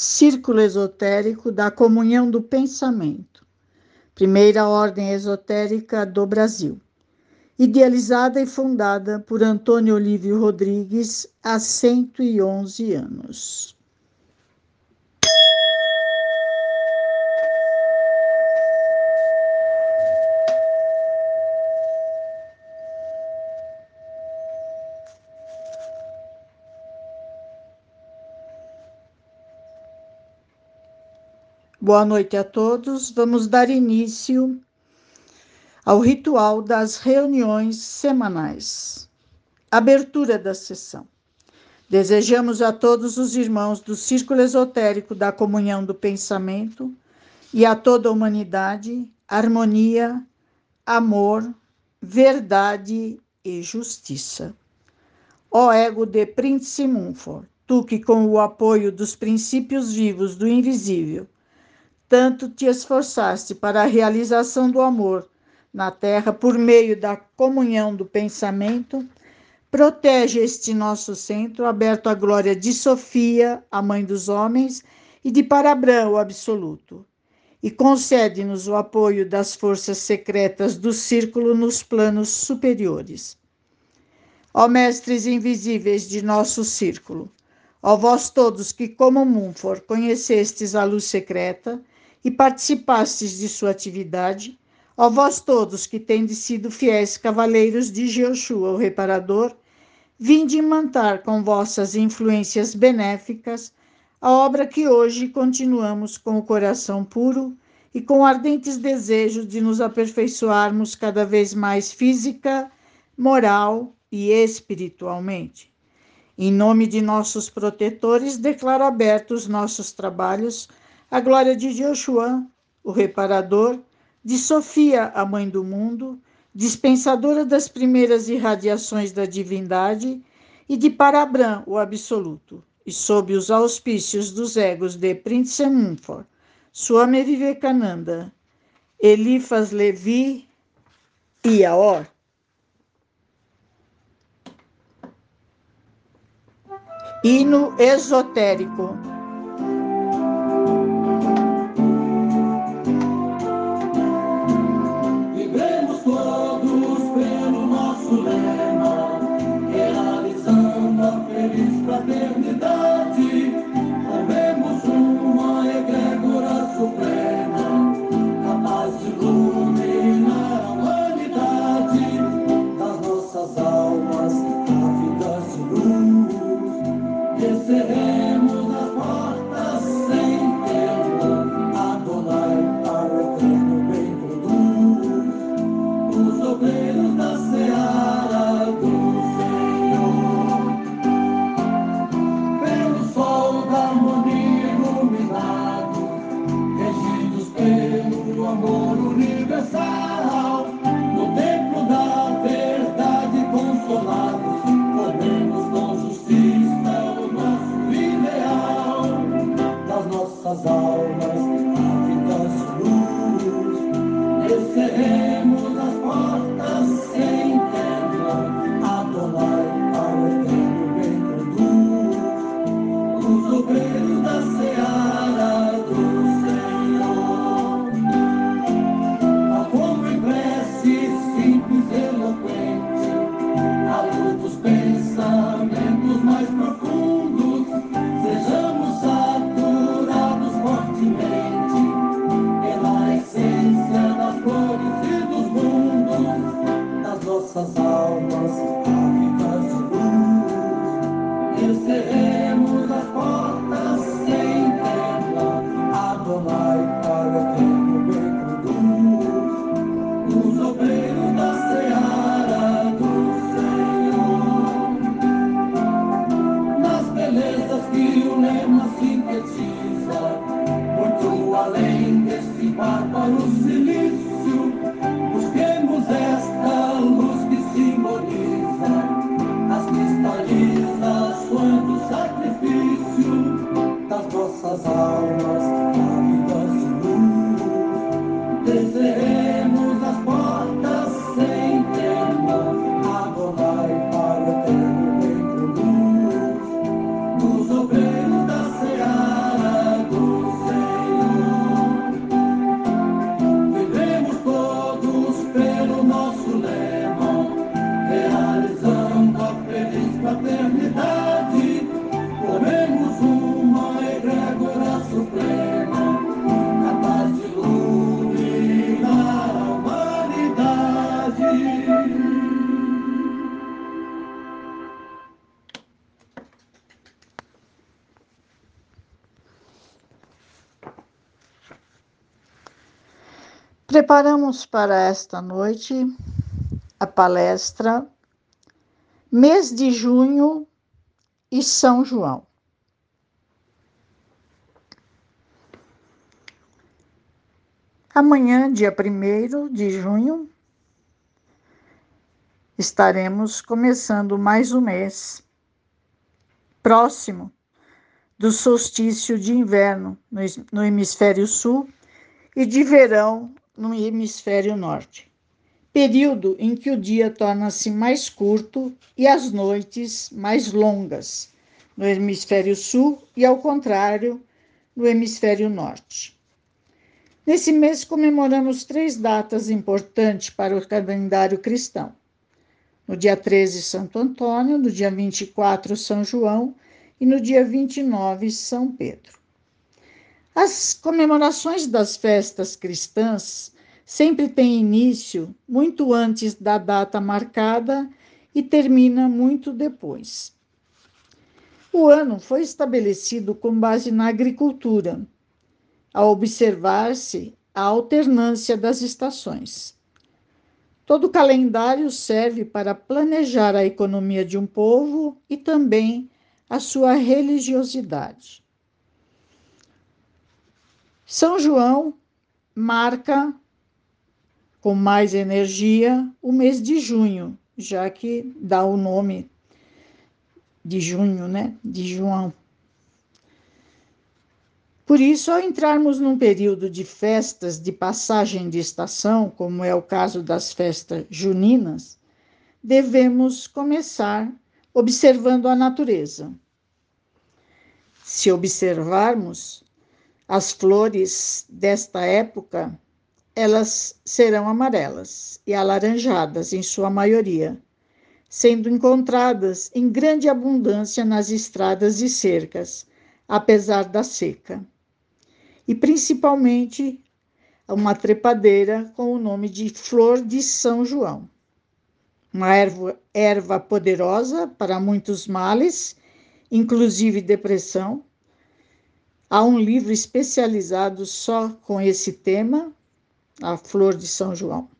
Círculo Esotérico da Comunhão do Pensamento, primeira ordem esotérica do Brasil, idealizada e fundada por Antônio Olívio Rodrigues há 111 anos. Boa noite a todos. Vamos dar início ao ritual das reuniões semanais. Abertura da sessão. Desejamos a todos os irmãos do Círculo Esotérico da Comunhão do Pensamento e a toda a humanidade harmonia, amor, verdade e justiça. Ó ego de Príncipe Munfor, tu que com o apoio dos princípios vivos do invisível tanto te esforçaste para a realização do amor na terra por meio da comunhão do pensamento, protege este nosso centro aberto à glória de Sofia, a mãe dos homens, e de Parabrã, o absoluto. E concede-nos o apoio das forças secretas do círculo nos planos superiores. Ó mestres invisíveis de nosso círculo, ó vós todos que, como Munfor, conhecestes a luz secreta, e participastes de sua atividade, ó vós todos que tendes sido fiéis cavaleiros de Jeoshua, o reparador, vinde imantar com vossas influências benéficas a obra que hoje continuamos com o coração puro e com ardentes desejos de nos aperfeiçoarmos cada vez mais física, moral e espiritualmente. Em nome de nossos protetores, declaro abertos nossos trabalhos a glória de Joshua, o reparador, de Sofia, a mãe do mundo, dispensadora das primeiras irradiações da divindade, e de Parabram, o absoluto, e sob os auspícios dos egos de Prince Munfor, Swami Vivekananda, Elifas Levi e Aor. Hino esotérico. Cerremos as the Preparamos para esta noite a palestra Mês de Junho e São João. Amanhã, dia 1 de junho, estaremos começando mais um mês próximo do solstício de inverno no hemisfério sul e de verão no hemisfério norte. Período em que o dia torna-se mais curto e as noites mais longas no hemisfério sul e, ao contrário, no hemisfério norte. Nesse mês comemoramos três datas importantes para o calendário cristão. No dia 13, Santo Antônio, no dia 24, São João e no dia 29, São Pedro. As comemorações das festas cristãs sempre têm início muito antes da data marcada e termina muito depois. O ano foi estabelecido com base na agricultura, a observar-se a alternância das estações. Todo calendário serve para planejar a economia de um povo e também a sua religiosidade. São João marca com mais energia o mês de junho, já que dá o nome de junho, né? De João. Por isso, ao entrarmos num período de festas de passagem de estação, como é o caso das festas juninas, devemos começar observando a natureza. Se observarmos, as flores desta época, elas serão amarelas e alaranjadas em sua maioria, sendo encontradas em grande abundância nas estradas e cercas, apesar da seca. E principalmente uma trepadeira com o nome de flor de São João. Uma erva, erva poderosa para muitos males, inclusive depressão, Há um livro especializado só com esse tema, a flor de São João.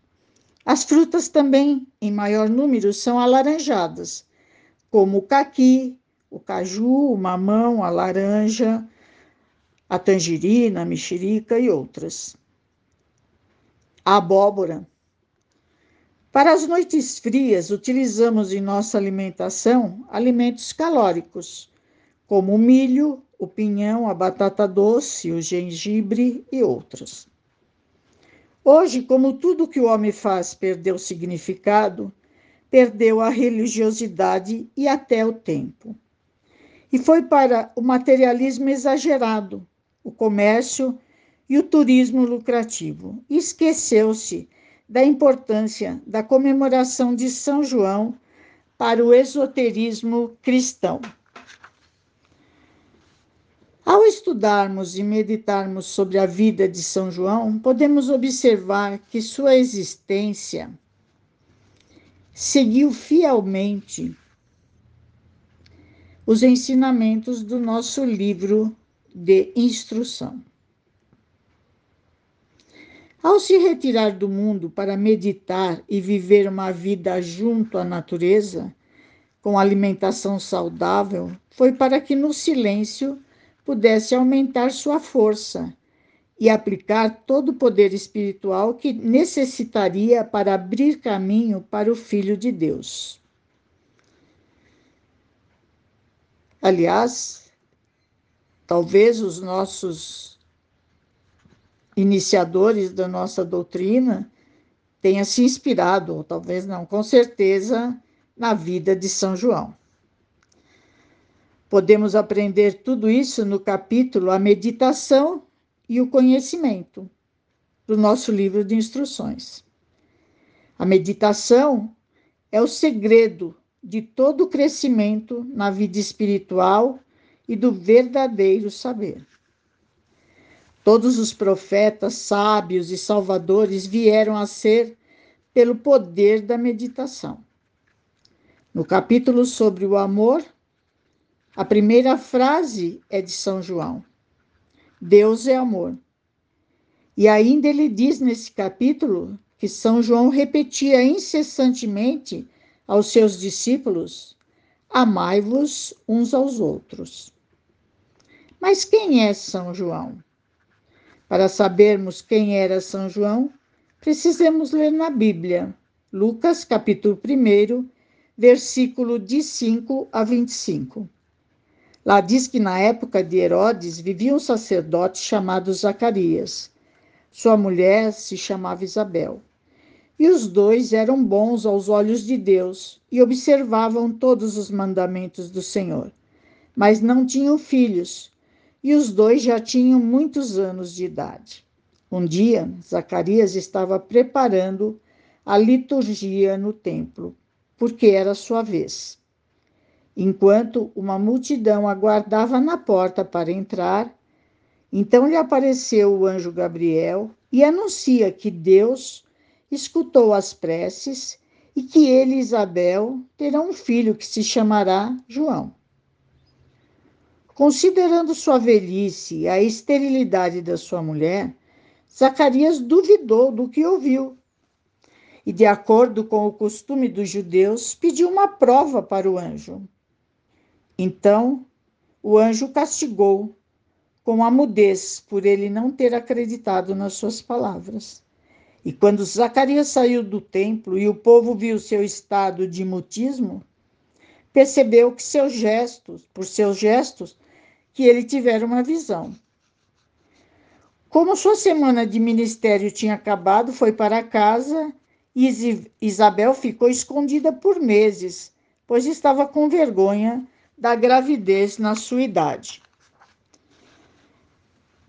As frutas também, em maior número, são alaranjadas, como o caqui, o caju, o mamão, a laranja, a tangerina, a mexerica e outras. A abóbora. Para as noites frias, utilizamos em nossa alimentação alimentos calóricos, como o milho, o pinhão, a batata doce, o gengibre e outros. Hoje, como tudo que o homem faz perdeu significado, perdeu a religiosidade e até o tempo. E foi para o materialismo exagerado, o comércio e o turismo lucrativo. Esqueceu-se da importância da comemoração de São João para o esoterismo cristão. Ao estudarmos e meditarmos sobre a vida de São João, podemos observar que sua existência seguiu fielmente os ensinamentos do nosso livro de instrução. Ao se retirar do mundo para meditar e viver uma vida junto à natureza, com alimentação saudável, foi para que no silêncio pudesse aumentar sua força e aplicar todo o poder espiritual que necessitaria para abrir caminho para o Filho de Deus. Aliás, talvez os nossos iniciadores da nossa doutrina tenham se inspirado, ou talvez não, com certeza, na vida de São João. Podemos aprender tudo isso no capítulo A Meditação e o Conhecimento, do nosso livro de instruções. A meditação é o segredo de todo o crescimento na vida espiritual e do verdadeiro saber. Todos os profetas, sábios e salvadores vieram a ser pelo poder da meditação. No capítulo sobre o amor, a primeira frase é de São João: Deus é amor. E ainda ele diz nesse capítulo que São João repetia incessantemente aos seus discípulos: Amai-vos uns aos outros. Mas quem é São João? Para sabermos quem era São João, precisamos ler na Bíblia, Lucas capítulo 1, versículo de 5 a 25. Lá diz que na época de Herodes vivia um sacerdote chamado Zacarias. Sua mulher se chamava Isabel. E os dois eram bons aos olhos de Deus e observavam todos os mandamentos do Senhor. Mas não tinham filhos, e os dois já tinham muitos anos de idade. Um dia, Zacarias estava preparando a liturgia no templo, porque era sua vez. Enquanto uma multidão aguardava na porta para entrar, então lhe apareceu o anjo Gabriel e anuncia que Deus escutou as preces e que ele e Isabel terão um filho que se chamará João. Considerando sua velhice e a esterilidade da sua mulher, Zacarias duvidou do que ouviu e, de acordo com o costume dos judeus, pediu uma prova para o anjo. Então, o anjo castigou com a mudez por ele não ter acreditado nas suas palavras. E quando Zacarias saiu do templo e o povo viu seu estado de mutismo, percebeu que seus gestos, por seus gestos, que ele tivera uma visão. Como sua semana de ministério tinha acabado, foi para casa e Isabel ficou escondida por meses, pois estava com vergonha da gravidez na sua idade.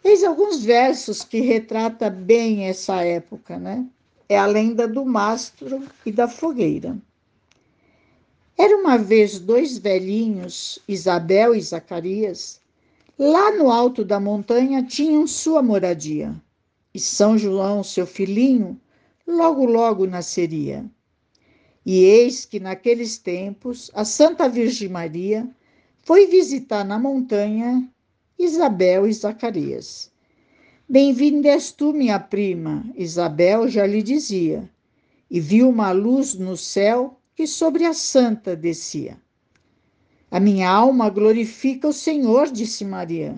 Eis alguns versos que retrata bem essa época, né? É a lenda do mastro e da fogueira. Era uma vez dois velhinhos, Isabel e Zacarias, Lá no alto da montanha tinham sua moradia, e São João, seu filhinho, logo logo nasceria. E eis que naqueles tempos a Santa Virgem Maria foi visitar na montanha Isabel e Zacarias. Bem-vinda és tu, minha prima, Isabel já lhe dizia, e viu uma luz no céu que sobre a santa descia. A minha alma glorifica o Senhor, disse Maria.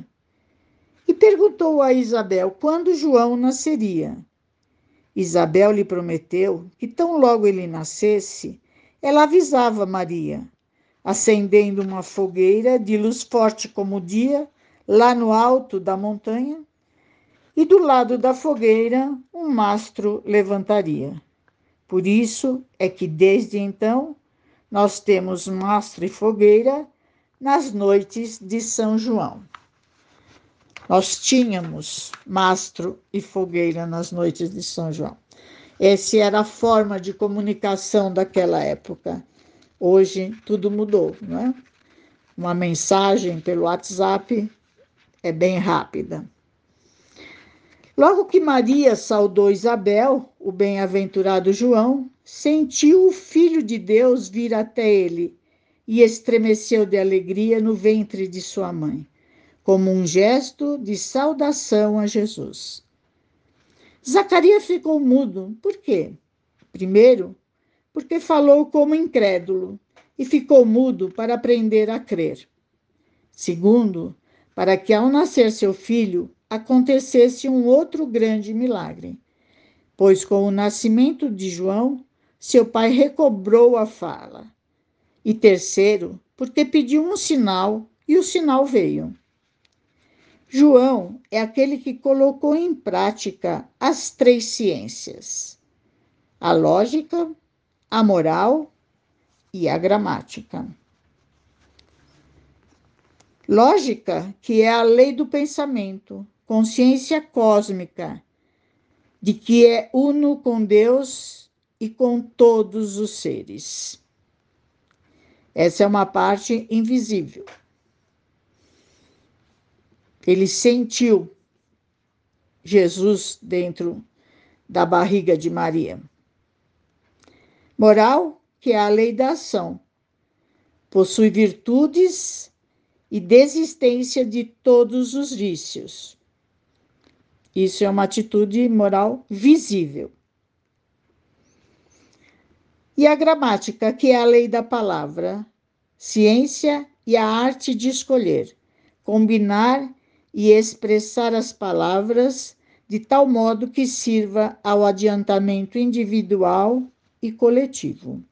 E perguntou a Isabel quando João nasceria. Isabel lhe prometeu que, tão logo ele nascesse, ela avisava Maria, acendendo uma fogueira de luz forte como o dia, lá no alto da montanha, e do lado da fogueira um mastro levantaria. Por isso é que, desde então, nós temos mastro e fogueira nas noites de São João. Nós tínhamos mastro e fogueira nas noites de São João. Essa era a forma de comunicação daquela época. Hoje tudo mudou, não é? Uma mensagem pelo WhatsApp é bem rápida. Logo que Maria saudou Isabel, o bem-aventurado João sentiu o Filho de Deus vir até ele e estremeceu de alegria no ventre de sua mãe, como um gesto de saudação a Jesus. Zacarias ficou mudo. Por quê? Primeiro, porque falou como incrédulo e ficou mudo para aprender a crer. Segundo, para que ao nascer seu filho acontecesse um outro grande milagre, pois com o nascimento de João, seu pai recobrou a fala. E terceiro, porque pediu um sinal e o sinal veio. João é aquele que colocou em prática as três ciências: a lógica, a moral e a gramática. Lógica, que é a lei do pensamento, consciência cósmica, de que é uno com Deus e com todos os seres. Essa é uma parte invisível. Ele sentiu Jesus dentro da barriga de Maria. Moral, que é a lei da ação. Possui virtudes e desistência de todos os vícios. Isso é uma atitude moral visível. E a gramática, que é a lei da palavra, ciência e a arte de escolher, combinar e expressar as palavras de tal modo que sirva ao adiantamento individual e coletivo.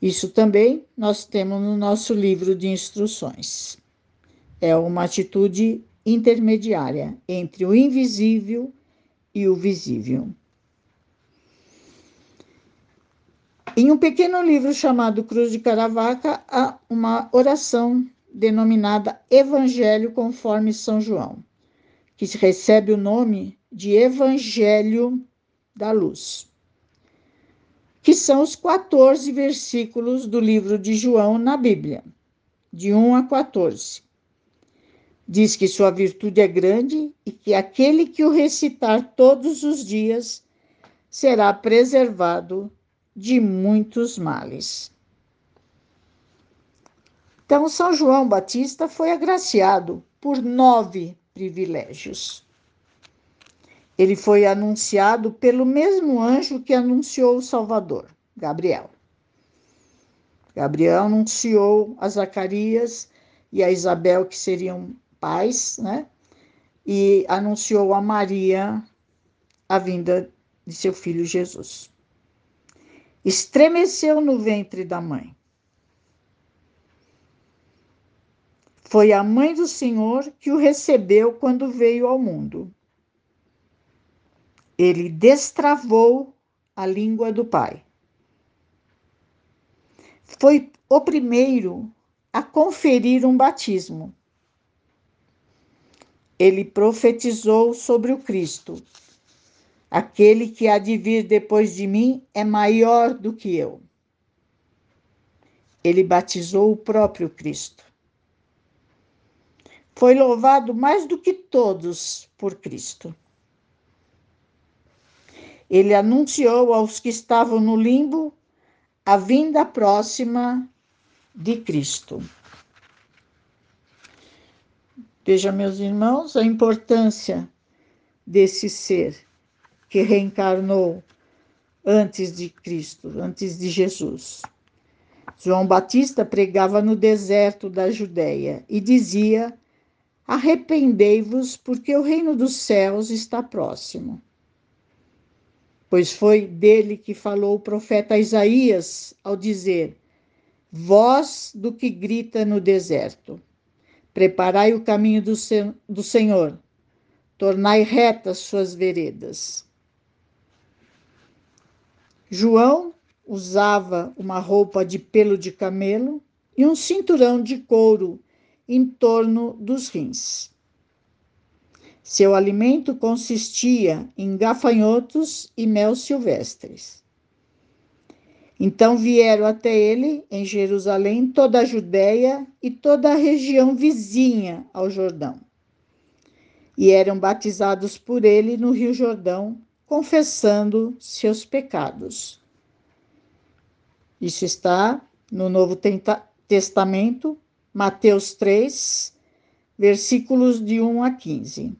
Isso também nós temos no nosso livro de instruções. É uma atitude intermediária entre o invisível e o visível. Em um pequeno livro chamado Cruz de Caravaca, há uma oração denominada Evangelho conforme São João, que recebe o nome de Evangelho da Luz, que são os 14 versículos do livro de João na Bíblia, de 1 a 14. Diz que sua virtude é grande e que aquele que o recitar todos os dias será preservado de muitos males. Então, São João Batista foi agraciado por nove privilégios. Ele foi anunciado pelo mesmo anjo que anunciou o Salvador, Gabriel. Gabriel anunciou a Zacarias e a Isabel que seriam pais, né? E anunciou a Maria a vinda de seu filho Jesus estremeceu no ventre da mãe. Foi a mãe do Senhor que o recebeu quando veio ao mundo. Ele destravou a língua do Pai. Foi o primeiro a conferir um batismo. Ele profetizou sobre o Cristo, Aquele que há de vir depois de mim é maior do que eu. Ele batizou o próprio Cristo. Foi louvado mais do que todos por Cristo. Ele anunciou aos que estavam no limbo a vinda próxima de Cristo. Veja, meus irmãos, a importância desse ser que reencarnou antes de Cristo, antes de Jesus. João Batista pregava no deserto da Judéia e dizia: Arrependei-vos, porque o reino dos céus está próximo. Pois foi dele que falou o profeta Isaías ao dizer: Voz do que grita no deserto, preparai o caminho do, do Senhor, tornai retas suas veredas. João usava uma roupa de pelo de camelo e um cinturão de couro em torno dos rins. Seu alimento consistia em gafanhotos e mel silvestres. Então vieram até ele, em Jerusalém, toda a Judéia e toda a região vizinha ao Jordão. E eram batizados por ele no Rio Jordão, confessando seus pecados. Isso está no Novo Testamento, Mateus 3, versículos de 1 a 15.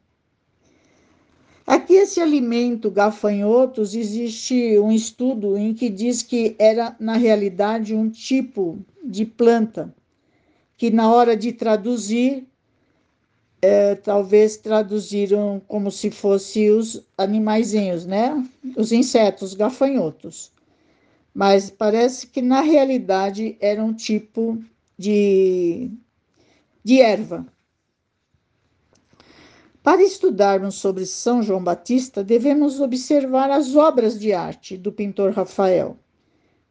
Aqui, esse alimento gafanhotos, existe um estudo em que diz que era, na realidade, um tipo de planta, que na hora de traduzir é, talvez traduziram como se fossem os animaizinhos, né? Os insetos, gafanhotos. Mas parece que na realidade era um tipo de, de erva. Para estudarmos sobre São João Batista, devemos observar as obras de arte do pintor Rafael,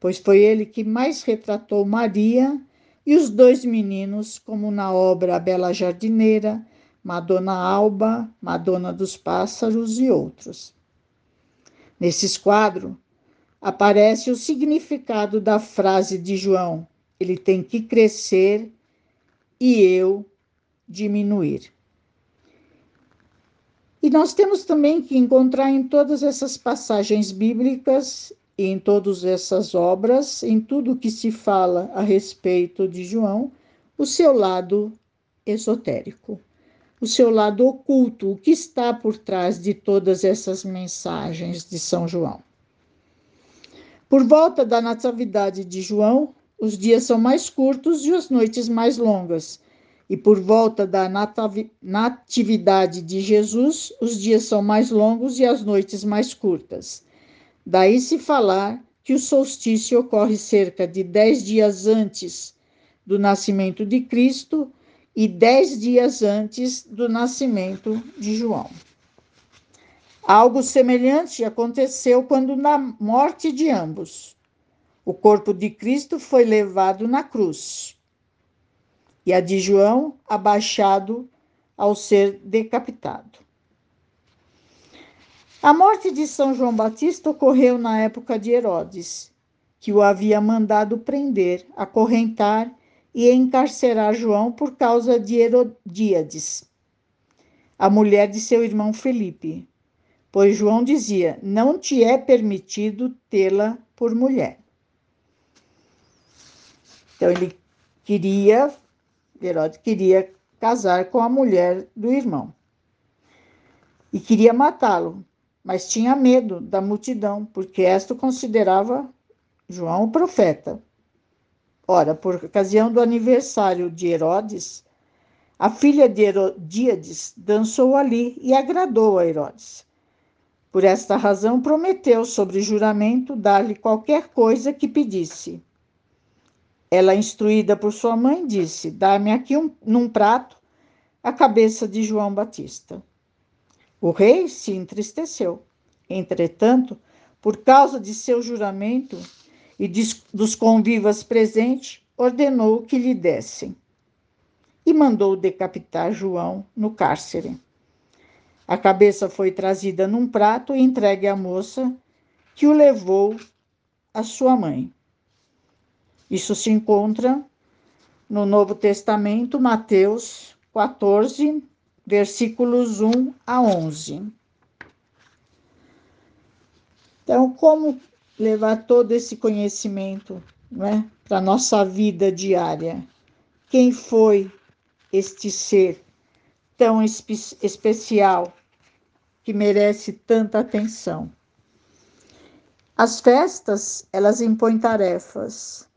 pois foi ele que mais retratou Maria e os dois meninos, como na obra A Bela Jardineira, Madonna Alba, Madonna dos Pássaros e outros. Nesses quadros aparece o significado da frase de João: ele tem que crescer e eu diminuir. E nós temos também que encontrar em todas essas passagens bíblicas em todas essas obras, em tudo que se fala a respeito de João, o seu lado esotérico o seu lado oculto, o que está por trás de todas essas mensagens de São João. Por volta da natividade de João, os dias são mais curtos e as noites mais longas. E por volta da natividade de Jesus, os dias são mais longos e as noites mais curtas. Daí se falar que o solstício ocorre cerca de dez dias antes do nascimento de Cristo e dez dias antes do nascimento de João. Algo semelhante aconteceu quando, na morte de ambos, o corpo de Cristo foi levado na cruz e a de João abaixado ao ser decapitado. A morte de São João Batista ocorreu na época de Herodes, que o havia mandado prender, acorrentar e encarcerar João por causa de Herodíades, a mulher de seu irmão Felipe, pois João dizia: Não te é permitido tê-la por mulher. Então ele queria, Herodes queria casar com a mulher do irmão e queria matá-lo, mas tinha medo da multidão, porque esta considerava João o profeta. Ora, por ocasião do aniversário de Herodes, a filha de Herodíades dançou ali e agradou a Herodes. Por esta razão, prometeu, sobre juramento, dar-lhe qualquer coisa que pedisse. Ela, instruída por sua mãe, disse: Dá-me aqui um, num prato a cabeça de João Batista. O rei se entristeceu. Entretanto, por causa de seu juramento, e dos convivas presentes, ordenou que lhe dessem. E mandou decapitar João no cárcere. A cabeça foi trazida num prato e entregue à moça, que o levou à sua mãe. Isso se encontra no Novo Testamento, Mateus 14, versículos 1 a 11. Então, como levar todo esse conhecimento né, para a nossa vida diária. Quem foi este ser tão espe especial que merece tanta atenção? As festas, elas impõem tarefas.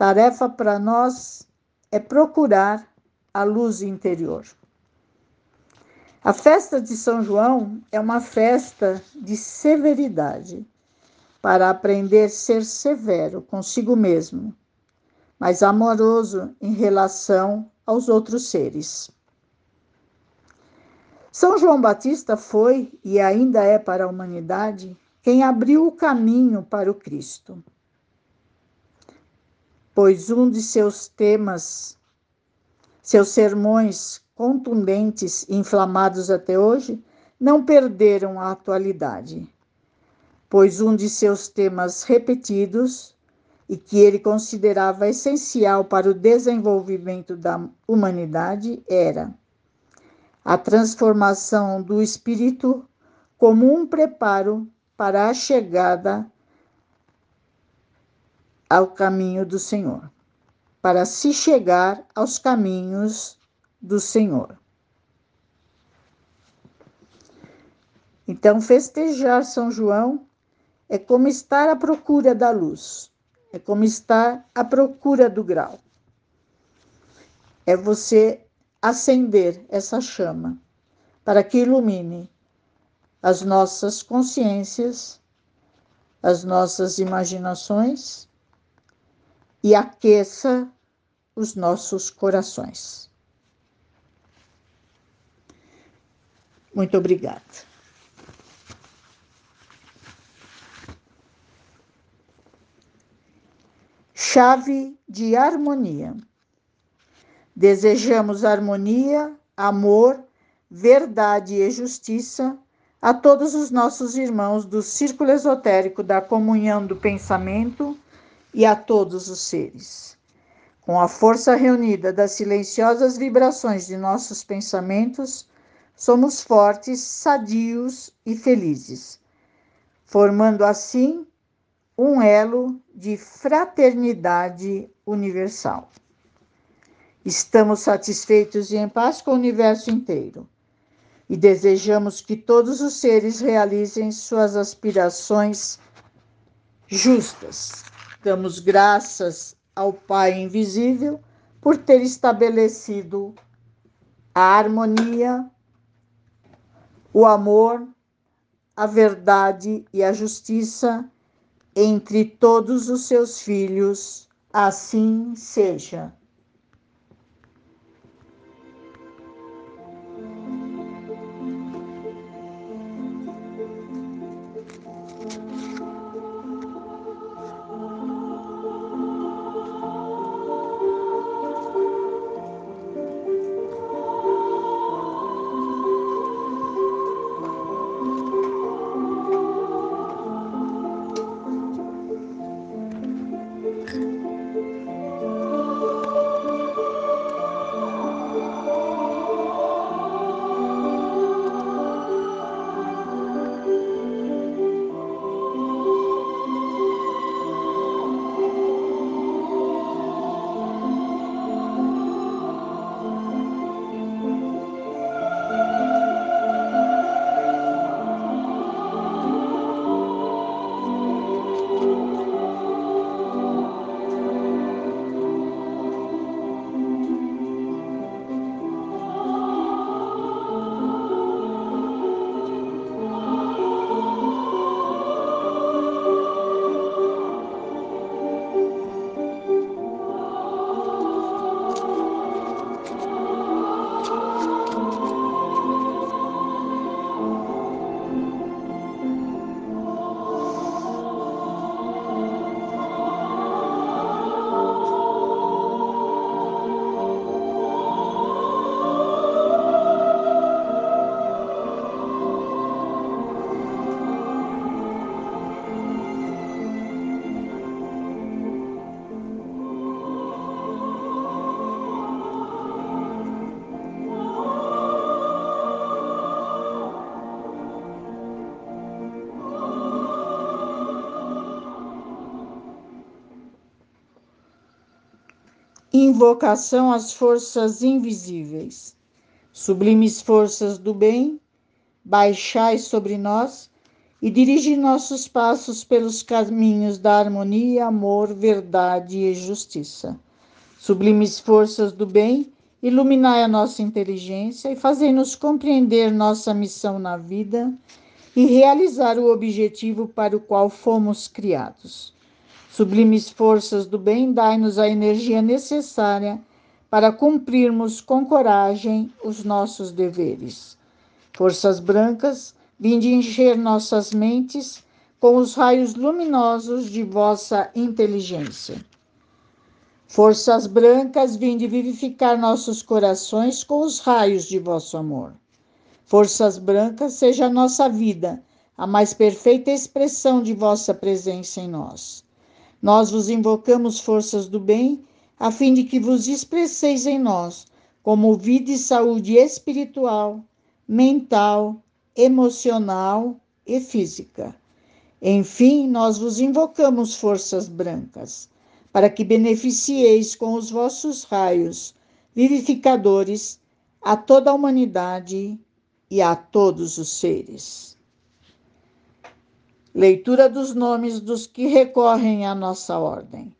Tarefa para nós é procurar a luz interior. A festa de São João é uma festa de severidade para aprender a ser severo consigo mesmo, mas amoroso em relação aos outros seres. São João Batista foi e ainda é para a humanidade quem abriu o caminho para o Cristo. Pois um de seus temas, seus sermões contundentes e inflamados até hoje, não perderam a atualidade. Pois um de seus temas repetidos e que ele considerava essencial para o desenvolvimento da humanidade era a transformação do espírito como um preparo para a chegada ao caminho do Senhor, para se chegar aos caminhos do Senhor. Então, festejar São João é como estar à procura da luz, é como estar à procura do grau. É você acender essa chama para que ilumine as nossas consciências, as nossas imaginações e aqueça os nossos corações. Muito obrigada. chave de harmonia. Desejamos harmonia, amor, verdade e justiça a todos os nossos irmãos do círculo esotérico da comunhão do pensamento e a todos os seres. Com a força reunida das silenciosas vibrações de nossos pensamentos, somos fortes, sadios e felizes, formando assim um elo de fraternidade universal. Estamos satisfeitos e em paz com o universo inteiro e desejamos que todos os seres realizem suas aspirações justas. Damos graças ao Pai Invisível por ter estabelecido a harmonia, o amor, a verdade e a justiça entre todos os seus filhos. Assim seja. Invocação às forças invisíveis. Sublimes forças do bem, baixai sobre nós e dirigi nossos passos pelos caminhos da harmonia, amor, verdade e justiça. Sublimes forças do bem, iluminai a nossa inteligência e fazei-nos compreender nossa missão na vida e realizar o objetivo para o qual fomos criados. Sublimes forças do bem, dai-nos a energia necessária para cumprirmos com coragem os nossos deveres. Forças brancas, vinde encher nossas mentes com os raios luminosos de vossa inteligência. Forças brancas, vinde vivificar nossos corações com os raios de vosso amor. Forças brancas, seja a nossa vida a mais perfeita expressão de vossa presença em nós. Nós vos invocamos, forças do bem, a fim de que vos expresseis em nós como vida e saúde espiritual, mental, emocional e física. Enfim, nós vos invocamos, forças brancas, para que beneficieis com os vossos raios vivificadores a toda a humanidade e a todos os seres. Leitura dos nomes dos que recorrem à nossa ordem.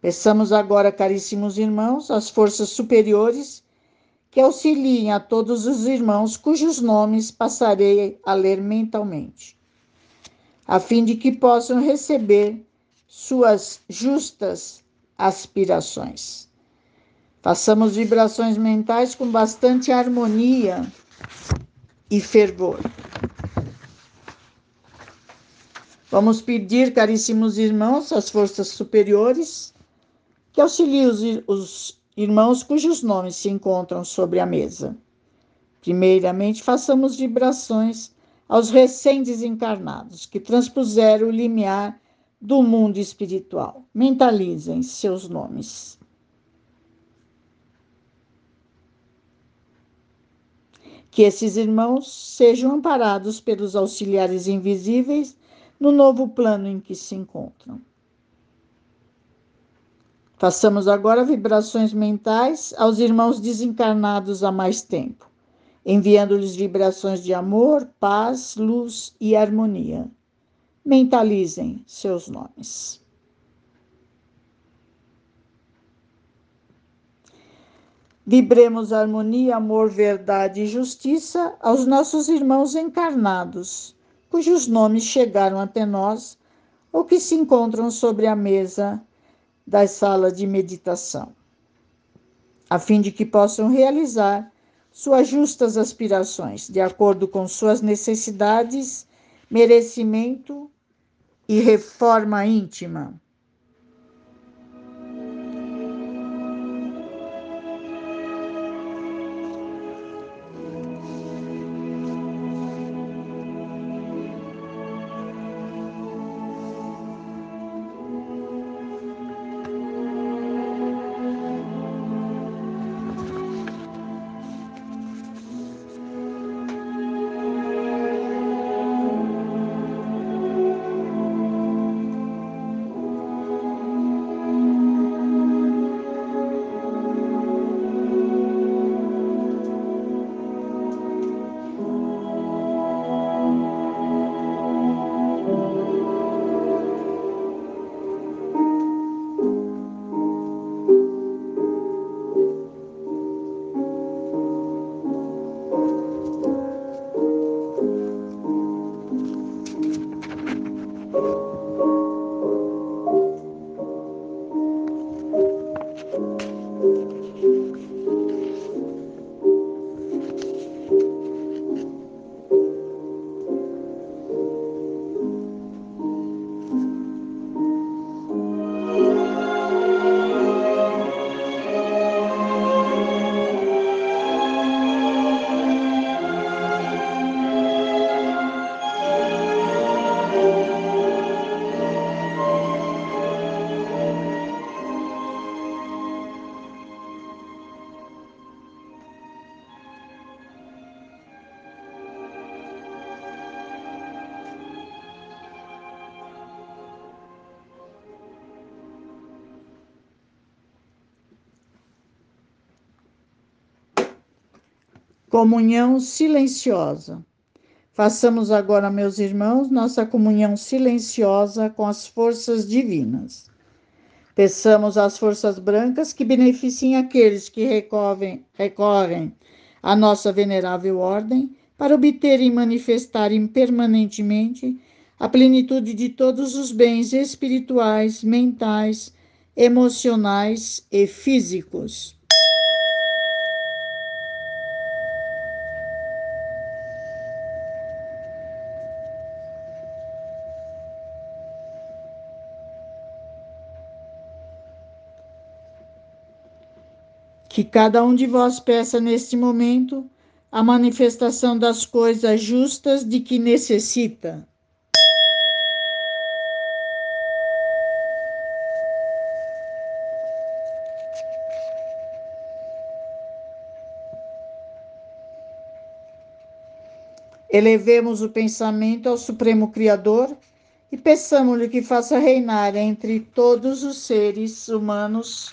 Peçamos agora, caríssimos irmãos, as forças superiores que auxiliem a todos os irmãos cujos nomes passarei a ler mentalmente, a fim de que possam receber suas justas aspirações. Façamos vibrações mentais com bastante harmonia e fervor. Vamos pedir, caríssimos irmãos, às forças superiores, que auxiliem os, os irmãos cujos nomes se encontram sobre a mesa. Primeiramente, façamos vibrações aos recém-desencarnados que transpuseram o limiar do mundo espiritual. Mentalizem seus nomes. Que esses irmãos sejam amparados pelos auxiliares invisíveis no novo plano em que se encontram. Façamos agora vibrações mentais aos irmãos desencarnados há mais tempo, enviando-lhes vibrações de amor, paz, luz e harmonia. Mentalizem seus nomes. Vibremos harmonia, amor, verdade e justiça aos nossos irmãos encarnados, cujos nomes chegaram até nós ou que se encontram sobre a mesa das salas de meditação, a fim de que possam realizar suas justas aspirações, de acordo com suas necessidades, merecimento e reforma íntima. Comunhão silenciosa. Façamos agora, meus irmãos, nossa comunhão silenciosa com as forças divinas. Peçamos às forças brancas que beneficiem aqueles que recorrem, recorrem à nossa venerável ordem para obter e manifestarem permanentemente a plenitude de todos os bens espirituais, mentais, emocionais e físicos. Que cada um de vós peça neste momento a manifestação das coisas justas de que necessita. Elevemos o pensamento ao Supremo Criador e peçamos-lhe que faça reinar entre todos os seres humanos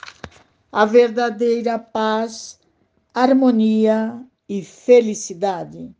a verdadeira paz, harmonia e felicidade.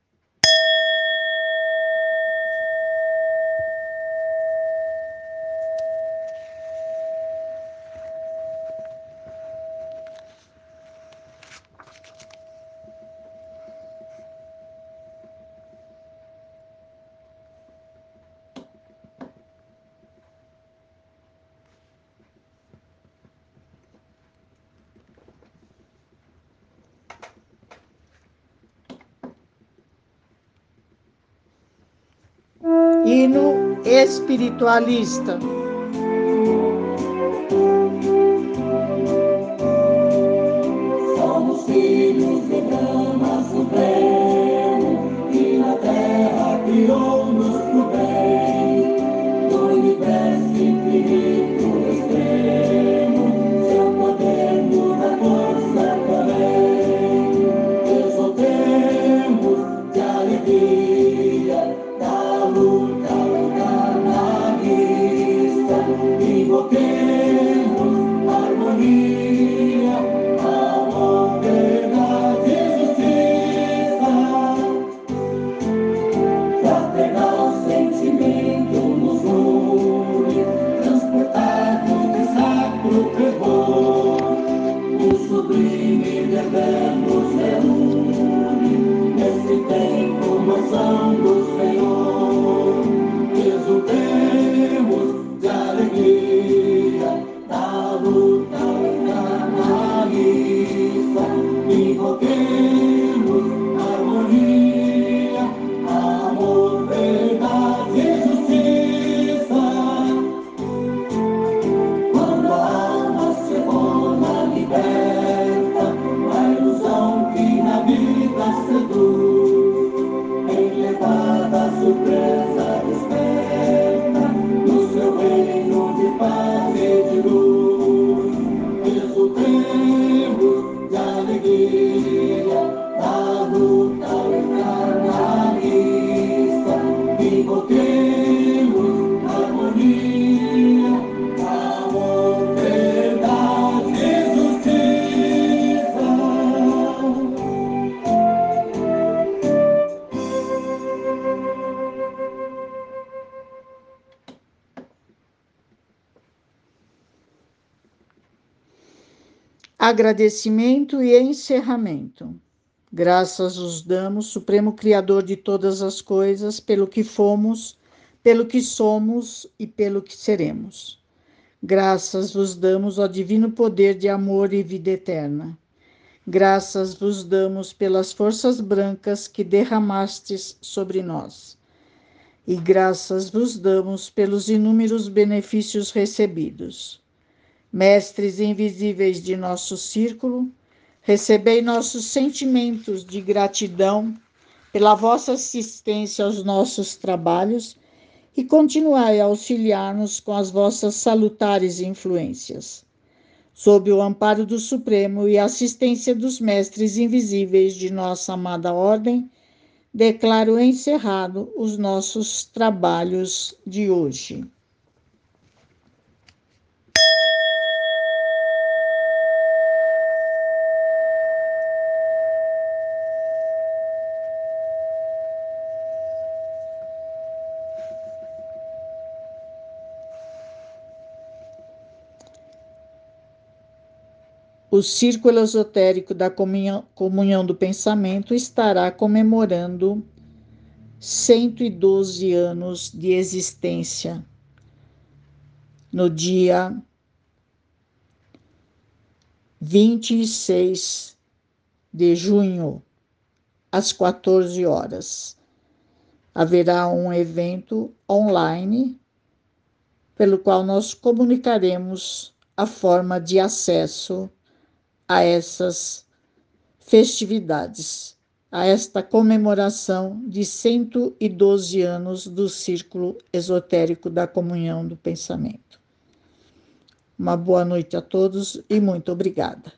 hino espiritualista. Agradecimento e encerramento. Graças os damos, Supremo Criador de todas as coisas, pelo que fomos, pelo que somos e pelo que seremos. Graças vos damos, ó divino poder de amor e vida eterna. Graças vos damos pelas forças brancas que derramastes sobre nós. E graças vos damos pelos inúmeros benefícios recebidos. Mestres invisíveis de nosso círculo, recebei nossos sentimentos de gratidão pela vossa assistência aos nossos trabalhos e continuai a auxiliar-nos com as vossas salutares influências. Sob o amparo do Supremo e a assistência dos mestres invisíveis de nossa amada Ordem, declaro encerrado os nossos trabalhos de hoje. O Círculo Esotérico da Comunhão, Comunhão do Pensamento estará comemorando 112 anos de existência no dia 26 de junho, às 14 horas. Haverá um evento online pelo qual nós comunicaremos a forma de acesso a essas festividades, a esta comemoração de 112 anos do Círculo Esotérico da Comunhão do Pensamento. Uma boa noite a todos e muito obrigada.